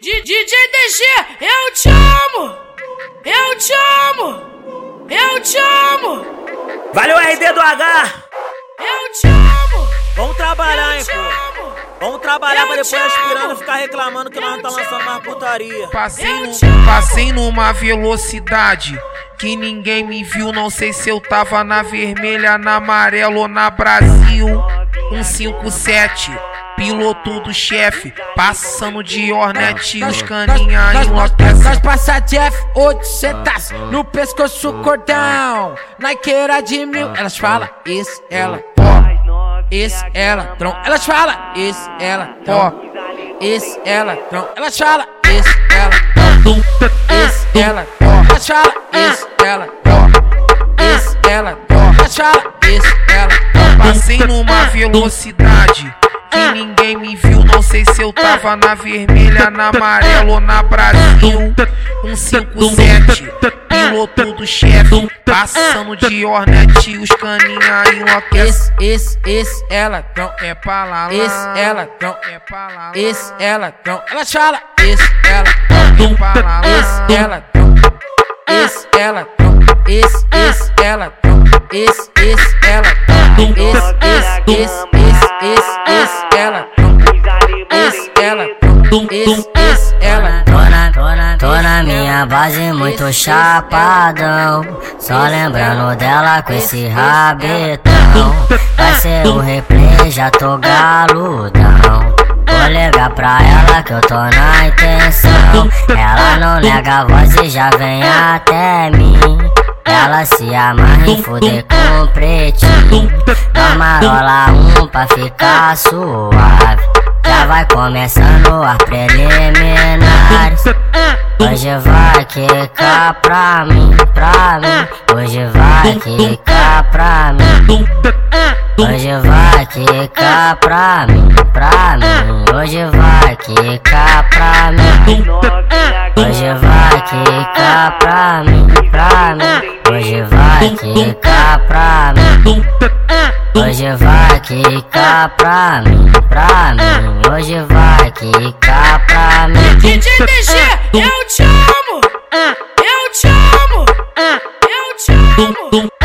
DJ DG, eu te amo! Eu te amo! Eu te amo! Valeu RD do H! Eu te amo! Vamos trabalhar, hein, pô! Vamos trabalhar pra depois aspirando ficar reclamando que nós não tá lançando mais putaria. Passei, no, passei numa velocidade que ninguém me viu. Não sei se eu tava na vermelha, na amarela ou na Brasil. 157 piloto do chefe, passando de Hornet e os caninha enlouquecem. Nós passa de F800 no pescoço cordão, Nikeira de mil. Elas falam, esse, ela, ó, esse, ela, tron. Elas falam, esse, ela, ó, esse, ela, tron. Elas falam, esse, ela, ó, esse, ela, ó. Elas falam, esse, ela, ó, esse, ela, ó. Elas falam, esse, ela, ó. Passei numa velocidade que ninguém me viu. Não sei se eu tava na vermelha, na amarela ou na Brasil. 157, piloto do chefe, passando de Hornet e os caninha enlouquecem. Esse, esse, esse, ela, tron. É pra lá, Esse, ela, tron. é pra lá, Esse, ela, tron. Elas falam, esse, ela, é pra lá, esse, ela, tron. Esse, ela, tron. Esse, esse, ela, tron. Esse, tron. Esse, esse, esse, esse, esse, ela. Esse, ela, tron. Esse, esse, ela, Tô na, tô na, tô na minha base muito chapadão. Só lembrando dela com esse rabetão. Vai ser o replay, já tô galudão. Vou ligar pra ela que eu tô na intenção. Ela não nega a voz e já vem até mim. Ela se amarra em fuder com o pretinho. Dá marola um pra ficar suave. Já vai começando as preliminares. Hoje vai quicar pra mim, pra mim. Hoje vai quicar pra mim. Hoje vai quicar pra mim, pra mim. Hoje vai quicar pra mim. Hoje vai quicar pra mim, pra mim. Hoje vai quicar pra mim. Hoje vai quicar pra mim, pra mim. Hoje vai quicar pra mim. DJ DG, eu te amo! Eu te amo! Eu te amo!